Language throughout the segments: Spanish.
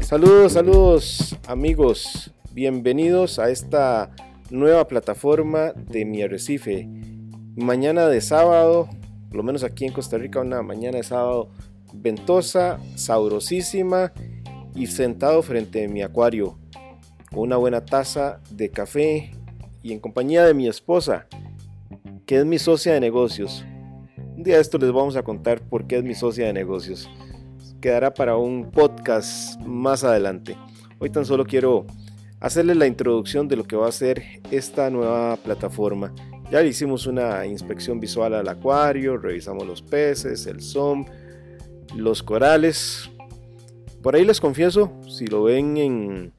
Saludos, saludos amigos, bienvenidos a esta nueva plataforma de mi arrecife. Mañana de sábado, por lo menos aquí en Costa Rica, una mañana de sábado ventosa, sabrosísima y sentado frente a mi acuario con una buena taza de café y en compañía de mi esposa, que es mi socia de negocios. Un día de esto les vamos a contar por qué es mi socia de negocios. Quedará para un podcast más adelante. Hoy tan solo quiero hacerles la introducción de lo que va a ser esta nueva plataforma. Ya le hicimos una inspección visual al acuario, revisamos los peces, el SOM, los corales. Por ahí les confieso, si lo ven en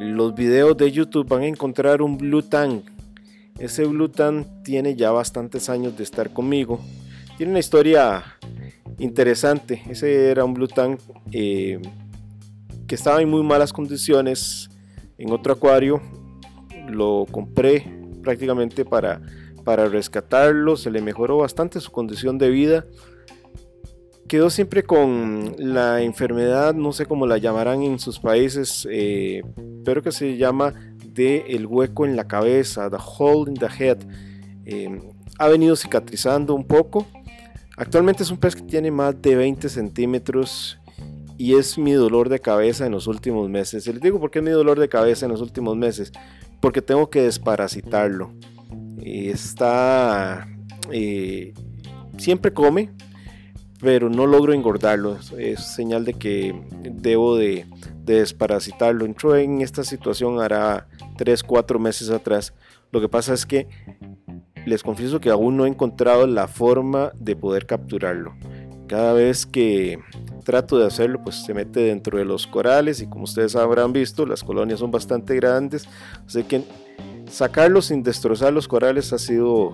los videos de YouTube van a encontrar un Blue Tank. Ese Blue Tank tiene ya bastantes años de estar conmigo. Tiene una historia interesante. Ese era un Blue Tank eh, que estaba en muy malas condiciones en otro acuario. Lo compré prácticamente para, para rescatarlo. Se le mejoró bastante su condición de vida quedó siempre con la enfermedad, no sé cómo la llamarán en sus países, eh, pero que se llama de el hueco en la cabeza, the hole in the head. Eh, ha venido cicatrizando un poco. Actualmente es un pez que tiene más de 20 centímetros y es mi dolor de cabeza en los últimos meses. Les digo por qué es mi dolor de cabeza en los últimos meses. Porque tengo que desparasitarlo. Está... Eh, siempre come, pero no logro engordarlo. Es señal de que debo de, desparasitarlo. Entró en esta situación hará 3, 4 meses atrás. Lo que pasa es que les confieso que aún no he encontrado la forma de poder capturarlo. Cada vez que trato de hacerlo, pues se mete dentro de los corales y como ustedes habrán visto, las colonias son bastante grandes. Así que sacarlo sin destrozar los corales ha sido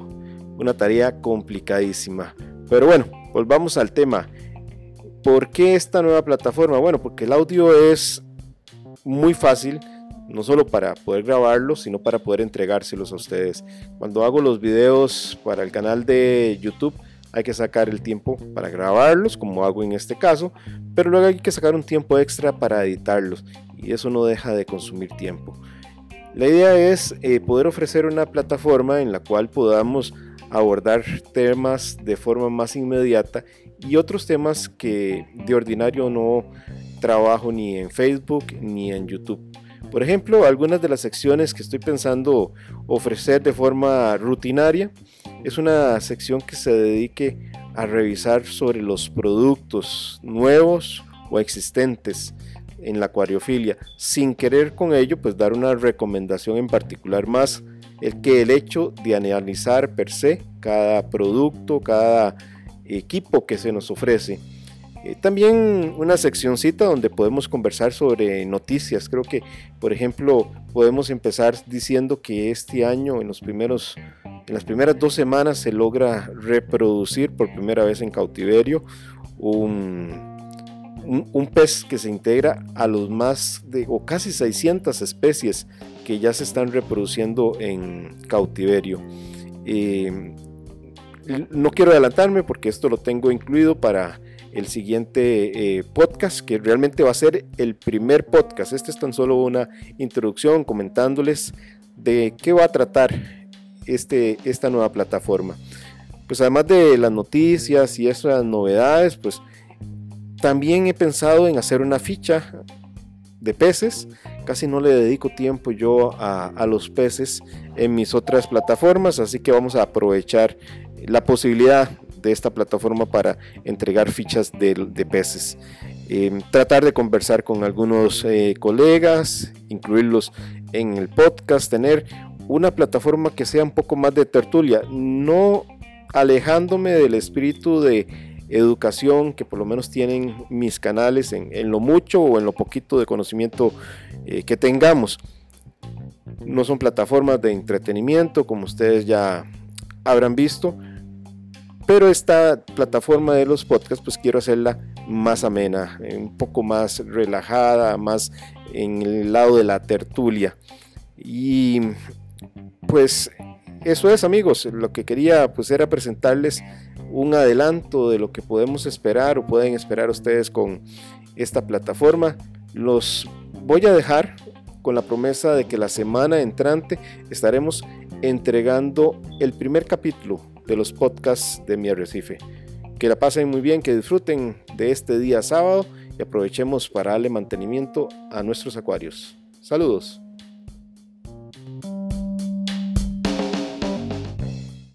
una tarea complicadísima. Pero bueno, volvamos al tema. ¿Por qué esta nueva plataforma? Bueno, porque el audio es muy fácil, no solo para poder grabarlo, sino para poder entregárselos a ustedes. Cuando hago los videos para el canal de YouTube, hay que sacar el tiempo para grabarlos, como hago en este caso, pero luego hay que sacar un tiempo extra para editarlos y eso no deja de consumir tiempo. La idea es eh, poder ofrecer una plataforma en la cual podamos abordar temas de forma más inmediata y otros temas que de ordinario no trabajo ni en Facebook ni en YouTube. Por ejemplo, algunas de las secciones que estoy pensando ofrecer de forma rutinaria es una sección que se dedique a revisar sobre los productos nuevos o existentes en la acuariofilia, sin querer con ello pues dar una recomendación en particular más el que el hecho de analizar per se cada producto, cada equipo que se nos ofrece. Eh, también una seccioncita donde podemos conversar sobre noticias. Creo que, por ejemplo, podemos empezar diciendo que este año, en, los primeros, en las primeras dos semanas, se logra reproducir por primera vez en cautiverio un, un, pez que se integra a los más de o casi 600 especies que ya se están reproduciendo en cautiverio. Eh, no quiero adelantarme porque esto lo tengo incluido para el siguiente eh, podcast, que realmente va a ser el primer podcast. Este es tan solo una introducción comentándoles de qué va a tratar este, esta nueva plataforma. Pues además de las noticias y esas novedades, pues también he pensado en hacer una ficha de peces. Casi no le dedico tiempo yo a, los peces en mis otras plataformas, así que vamos a aprovechar la posibilidad de esta plataforma para entregar fichas de, peces. Em, tratar de conversar con algunos eh, colegas, incluirlos en el podcast, tener una plataforma que sea un poco más de tertulia, no alejándome del espíritu de educación que por lo menos tienen mis canales en, lo mucho o en lo poquito de conocimiento eh, que tengamos. No son plataformas de entretenimiento como ustedes ya habrán visto, pero esta plataforma de los podcasts pues quiero hacerla más amena, eh, un poco más relajada, más en el lado de la tertulia. Y pues eso es amigos, lo que quería pues era presentarles un adelanto de lo que podemos esperar o pueden esperar ustedes con esta plataforma. Los voy a dejar con la promesa de que la semana entrante estaremos entregando el primer capítulo de los podcasts de mi arrecife. Que la pasen muy bien, que disfruten de este día sábado y aprovechemos para darle mantenimiento a nuestros acuarios. Saludos.